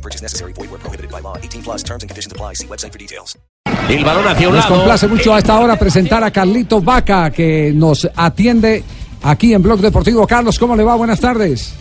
No purchase necessary. Void where prohibited by law. 18 plus terms and conditions apply. See website for details. El balón hacia un Nos lado. complace mucho a esta hora presentar a Carlito Vaca, que nos atiende aquí en Blog Deportivo. Carlos, ¿cómo le va? Buenas tardes.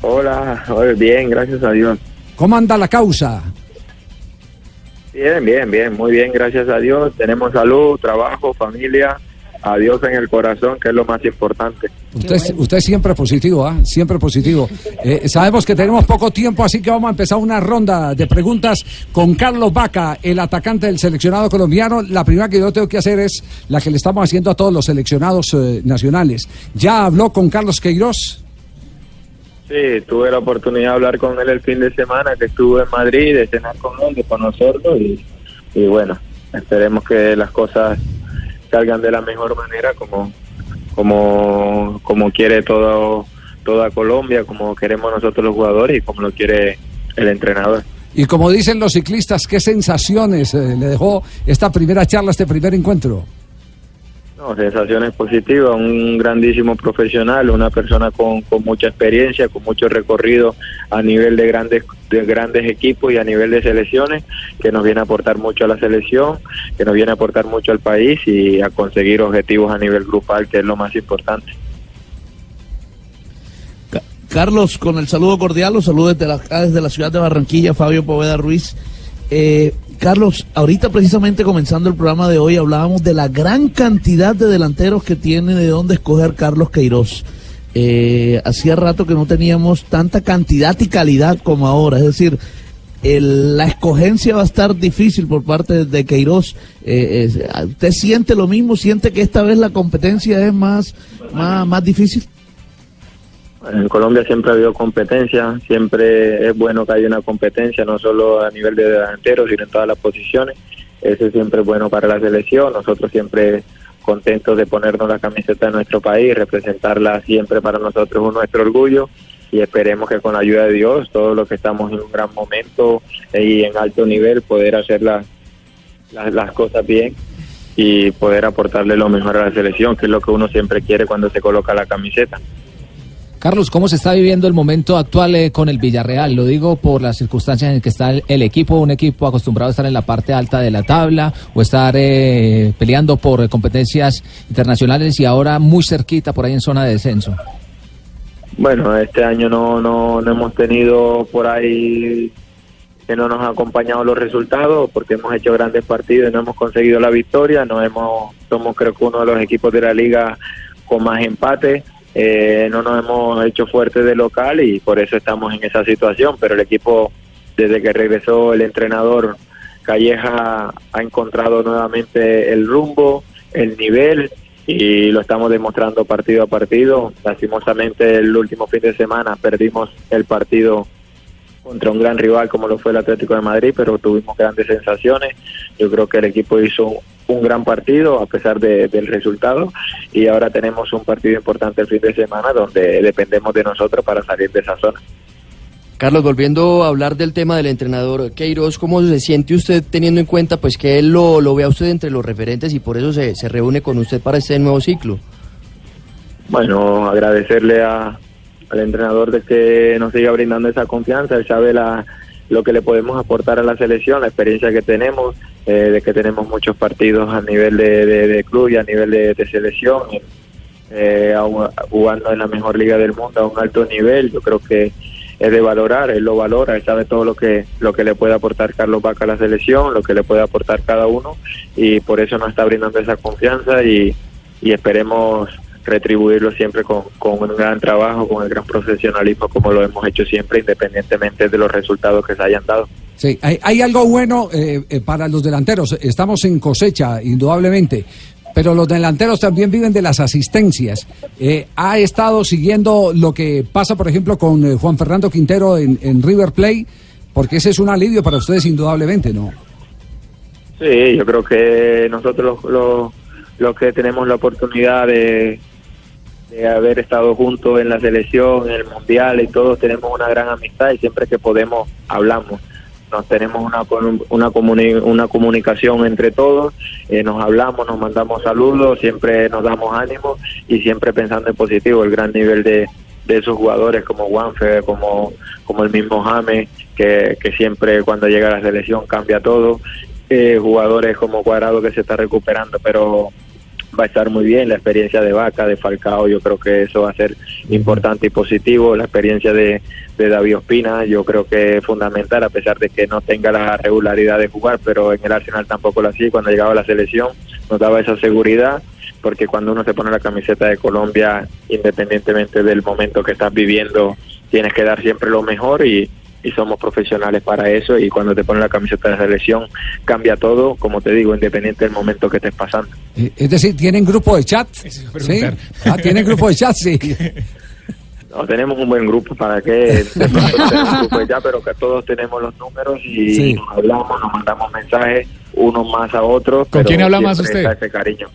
Hola, bien, gracias a Dios. ¿Cómo anda la causa? Bien, bien, bien, muy bien, gracias a Dios. Tenemos salud, trabajo, familia, a Dios en el corazón, que es lo más importante. Usted, usted siempre positivo, ¿ah? Siempre positivo. Eh, sabemos que tenemos poco tiempo, así que vamos a empezar una ronda de preguntas con Carlos Vaca, el atacante del seleccionado colombiano. La primera que yo tengo que hacer es la que le estamos haciendo a todos los seleccionados eh, nacionales. ¿Ya habló con Carlos Queiroz? Sí, tuve la oportunidad de hablar con él el fin de semana, que estuve en Madrid, de cenar con él, de conocerlo y, y bueno, esperemos que las cosas salgan de la mejor manera como como como quiere todo toda Colombia, como queremos nosotros los jugadores y como lo quiere el entrenador. Y como dicen los ciclistas, ¿qué sensaciones eh, le dejó esta primera charla, este primer encuentro? Sensaciones positivas, un grandísimo profesional, una persona con, con mucha experiencia, con mucho recorrido a nivel de grandes de grandes equipos y a nivel de selecciones, que nos viene a aportar mucho a la selección, que nos viene a aportar mucho al país y a conseguir objetivos a nivel grupal, que es lo más importante. Ca- Carlos, con el saludo cordial, los saludos desde la, desde la ciudad de Barranquilla, Fabio Poveda Ruiz. Eh, Carlos, ahorita precisamente comenzando el programa de hoy hablábamos de la gran cantidad de delanteros que tiene de dónde escoger Carlos Queiroz. Eh, hacía rato que no teníamos tanta cantidad y calidad como ahora, es decir, el- la escogencia va a estar difícil por parte de Queiroz. Eh, eh, ¿Usted siente lo mismo? ¿Siente que esta vez la competencia es más, más, más difícil? En Colombia siempre ha habido competencia, siempre es bueno que haya una competencia, no solo a nivel de delantero, sino en todas las posiciones. Eso siempre es bueno para la selección. Nosotros siempre contentos de ponernos la camiseta de nuestro país, representarla siempre para nosotros es nuestro orgullo y esperemos que con la ayuda de Dios, todos los que estamos en un gran momento y en alto nivel, poder hacer las, las, las cosas bien y poder aportarle lo mejor a la selección, que es lo que uno siempre quiere cuando se coloca la camiseta. Carlos, ¿cómo se está viviendo el momento actual eh, con el Villarreal? Lo digo por las circunstancias en que está el, equipo, un equipo acostumbrado a estar en la parte alta de la tabla o estar eh, peleando por competencias internacionales y ahora muy cerquita por ahí en zona de descenso. Bueno, este año no, no, no hemos tenido por ahí que no nos han acompañado los resultados porque hemos hecho grandes partidos y no hemos conseguido la victoria. No hemos, somos creo que uno de los equipos de la liga con más empate. Eh, no nos hemos hecho fuertes de local y por eso estamos en esa situación. Pero el equipo, desde que regresó el entrenador Calleja, ha encontrado nuevamente el rumbo, el nivel y lo estamos demostrando partido a partido. Lastimosamente el último fin de semana perdimos el partido contra un gran rival como lo fue el Atlético de Madrid, pero tuvimos grandes sensaciones. Yo creo que el equipo hizo un, gran partido a pesar de- del resultado y ahora tenemos un partido importante el fin de semana donde dependemos de nosotros para salir de esa zona. Carlos, volviendo a hablar del tema del entrenador Queiroz, ¿cómo se siente usted teniendo en cuenta pues que él lo, lo ve a usted entre los referentes y por eso se, se reúne con usted para este nuevo ciclo? Bueno, agradecerle a, al entrenador de que nos siga brindando esa confianza. Él sabe la, lo que le podemos aportar a la selección, la experiencia que tenemos, eh, de que tenemos muchos partidos a nivel de, de- club y a nivel de, selección, eh, jugando en la mejor liga del mundo a un alto nivel. Yo creo que es de valorar, él lo valora, él sabe todo lo que lo que le puede aportar Carlos Vaca a la selección, lo que le puede aportar cada uno y por eso nos está brindando esa confianza y esperemos retribuirlo siempre con, con un gran trabajo, con el gran profesionalismo como lo hemos hecho siempre, independientemente de los resultados que se hayan dado. Sí, hay, hay algo bueno eh, eh, para los delanteros. Estamos en cosecha, indudablemente. Pero los delanteros también viven de las asistencias. Eh, ¿Ha estado siguiendo lo que pasa, por ejemplo, con eh, Juan Fernando Quintero en, en River Plate? Porque ese es un alivio para ustedes, indudablemente, ¿no? Sí, yo creo que nosotros los, los, los que tenemos la oportunidad de, de haber estado juntos en la selección, en el mundial y todos tenemos una gran amistad y siempre que podemos hablamos. Nos tenemos una una, comuni una comunicación entre todos, eh, nos hablamos, nos mandamos saludos, siempre nos damos ánimo y siempre pensando en positivo, el gran nivel de, de esos jugadores como Juanfe, como, como el mismo James, que, que siempre cuando llega a la selección cambia todo eh, jugadores como Cuadrado que se está recuperando, pero va a estar muy bien. La experiencia de Vaca, de Falcao, yo creo que eso va a ser importante y positivo, la experiencia de, de David Ospina, yo creo que es fundamental, a pesar de que no tenga la regularidad de jugar, pero en el Arsenal tampoco lo hacía, cuando llegaba a la selección nos daba esa seguridad, porque cuando uno se pone la camiseta de Colombia, independientemente del momento que estás viviendo, tienes que dar siempre lo mejor y, y somos profesionales para eso y cuando te ponen la camiseta de selección cambia todo, como te digo, independiente del momento que estés pasando. Eh, Es decir, ¿tienen grupo de chat? ¿Sí? Ah, ¿Tienen grupo de chat? Sí. No, tenemos un buen grupo para que grupo ya, pero que todos tenemos los números y Sí. nos hablamos, nos mandamos mensajes unos más a otros. ¿Con pero quién habla más siempre usted? Ese cariño.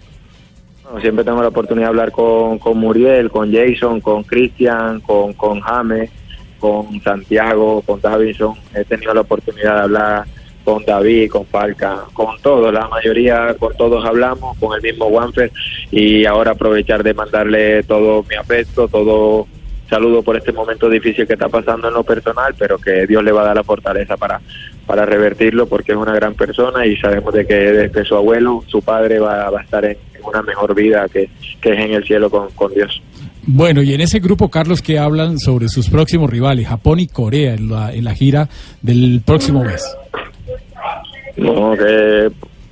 Bueno, siempre tengo la oportunidad de hablar con, con Muriel, con Jason, con Cristian, con, con James, con Santiago, con Davison. He tenido la oportunidad de hablar con David, con Falca, con todos, la mayoría, con todos hablamos, con el mismo Wanfer y ahora aprovechar de mandarle todo mi afecto, todo saludo por este momento difícil que está pasando en lo personal, pero que Dios le va a dar la fortaleza para, para revertirlo porque es una gran persona y sabemos de que desde su abuelo, su padre va, va a estar en, en una mejor vida que, que es en el cielo con, con Dios. Bueno, y en ese grupo, Carlos, que hablan sobre sus próximos rivales, Japón y Corea, en la, gira del próximo mes. No, que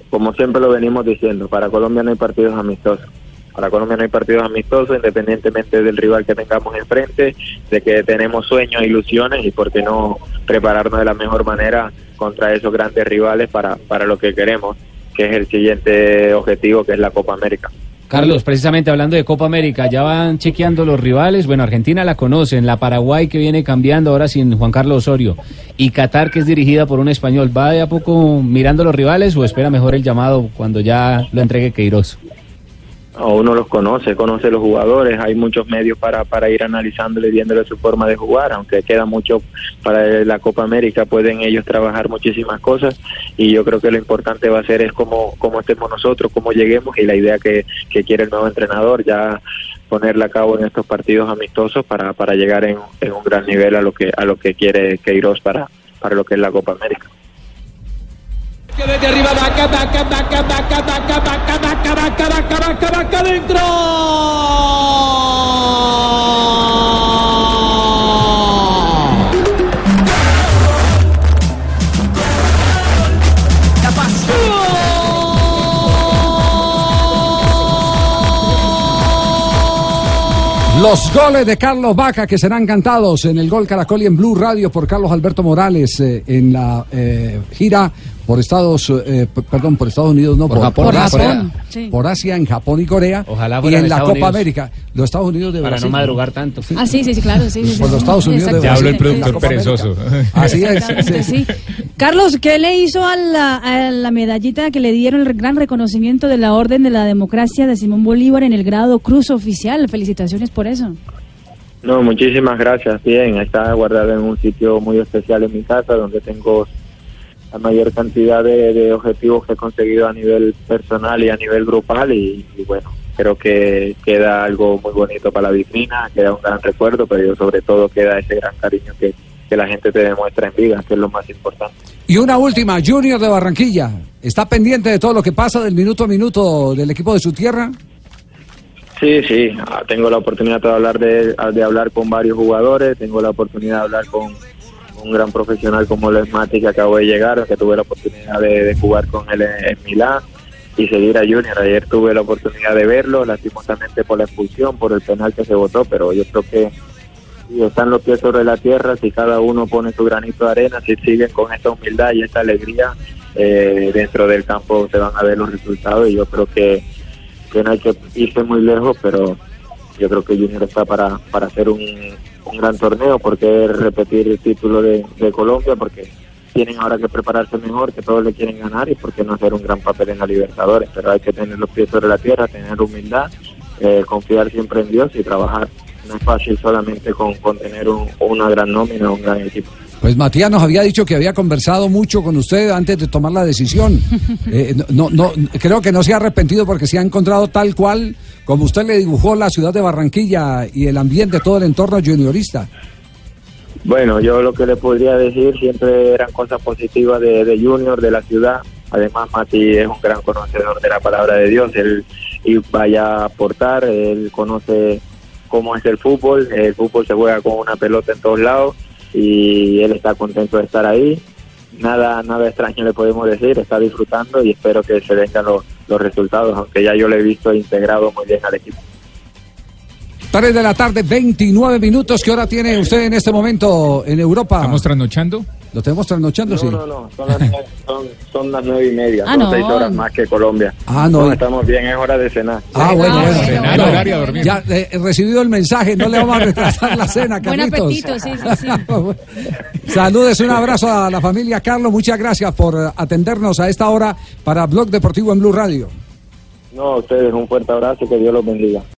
como siempre lo venimos diciendo, para Colombia no hay partidos amistosos. Para Colombia no hay partidos amistosos, independientemente del rival que tengamos enfrente, de que tenemos sueños, ilusiones y por qué no prepararnos de la mejor manera contra esos grandes rivales para, para lo que queremos, que es el siguiente objetivo, que es la Copa América. Carlos, precisamente hablando de Copa América, ya van chequeando los rivales. Bueno, Argentina la conocen, la Paraguay que viene cambiando ahora sin Juan Carlos Osorio y Qatar que es dirigida por un español. ¿Va de a poco mirando los rivales o espera mejor el llamado cuando ya lo entregue Queiroz? Uno los conoce, conoce los jugadores, hay muchos medios para, para ir analizándole y viéndole su forma de jugar, aunque queda mucho para la Copa América, pueden ellos trabajar muchísimas cosas. Y yo creo que lo importante va a ser es cómo, cómo estemos nosotros, cómo lleguemos. Y la idea que, que quiere el nuevo entrenador ya ponerla a cabo en estos partidos amistosos para, para llegar en, en un gran nivel a lo que a lo que quiere Queiroz para, para lo que es la Copa América. Desde arriba, vaca, vaca, vaca, vaca, vaca, vaca, vaca, vaca, vaca, vaca, vaca, dentro. Los goles de Carlos Vaca que serán cantados en el Gol Caracol y en Blue Radio por Carlos Alberto Morales eh, en la eh, gira por Estados, eh, p- perdón, por Estados Unidos, no, Por Japón, por Asia, sí. por Asia, en Japón y Corea, Ojalá y fuera en en la Copa Unidos. América, los Estados Unidos de Para Brasil. no madrugar tanto. Ah, sí, sí, claro, sí. sí, Por sí. los Estados Unidos de Exacto, Ya habló el productor perezoso. Así es. Exactamente, sí. sí. Carlos, ¿qué le hizo a la, a la medallita que le dieron el gran reconocimiento de la Orden de la Democracia de Simón Bolívar en el grado Cruz Oficial? Felicitaciones por eso. No, muchísimas gracias. Bien, está guardado en un sitio muy especial en mi casa, donde tengo la mayor cantidad de, de objetivos que he conseguido a nivel personal y a nivel grupal. Y, y bueno, creo que queda algo muy bonito para la vitrina, queda un gran recuerdo, pero sobre todo queda ese gran cariño que, que la gente te demuestra en vida, que es lo más importante. Y una última, Junior de Barranquilla, ¿está pendiente de todo lo que pasa del minuto a minuto del equipo de su tierra? Sí, sí, ah, tengo la oportunidad de hablar de, de hablar con varios jugadores, tengo la oportunidad de hablar con un gran profesional como lo es Mati que acabo de llegar, que tuve la oportunidad de, jugar con él en, en Milán y seguir a Junior. Ayer tuve la oportunidad de verlo, lastimosamente por la expulsión, por el penal que se votó, pero yo creo que si están los pies sobre la tierra, si cada uno pone su granito de arena, si siguen con esta humildad y esta alegría, eh, dentro del campo se van a ver los resultados y yo creo que que no hay que irse muy lejos, pero yo creo que Junior está para, para hacer un, un gran torneo, porque repetir el título de, de Colombia, porque tienen ahora que prepararse mejor, que todos le quieren ganar y por qué no hacer un gran papel en la Libertadores. Pero hay que tener los pies sobre la tierra, tener humildad, eh, confiar siempre en Dios y trabajar. No es fácil solamente con, con tener un- una gran nómina, un gran equipo. Pues Matías nos había dicho que había conversado mucho con usted antes de tomar la decisión. Eh, no, no, no- creo que no se ha arrepentido porque se ha encontrado tal cual como usted le dibujó la ciudad de Barranquilla y el ambiente, todo el entorno juniorista. Bueno, yo lo que le podría decir siempre eran cosas positivas de, Junior, de la ciudad. Además, Mati es un gran conocedor de la palabra de Dios. Él y vaya a aportar, él conoce cómo es el fútbol. El fútbol se juega con una pelota en todos lados y él está contento de estar ahí. Nada, nada extraño le podemos decir, está disfrutando y espero que se vengan los, los resultados, aunque ya yo le he visto integrado muy bien al equipo. 3 de la tarde, 29 minutos. ¿Qué hora tiene usted en este momento en Europa? ¿Estamos trasnochando? Lo tenemos trasnochando, No, sí. no, no, son las, nueve- son, son las nueve y media, Ah, son no. seis horas más que Colombia. Ah, no. estamos bien, es hora de cenar. Ah, bueno, bueno. Cenar, No, horario a dormir. Ya eh, he recibido el mensaje, no le vamos a retrasar la cena, Buen Carlitos. apetito, sí, sí, sí. Saludes, un abrazo a la familia Carlos, muchas gracias por atendernos a esta hora para Blog Deportivo en Blue Radio. No, a ustedes un fuerte abrazo y que Dios los bendiga.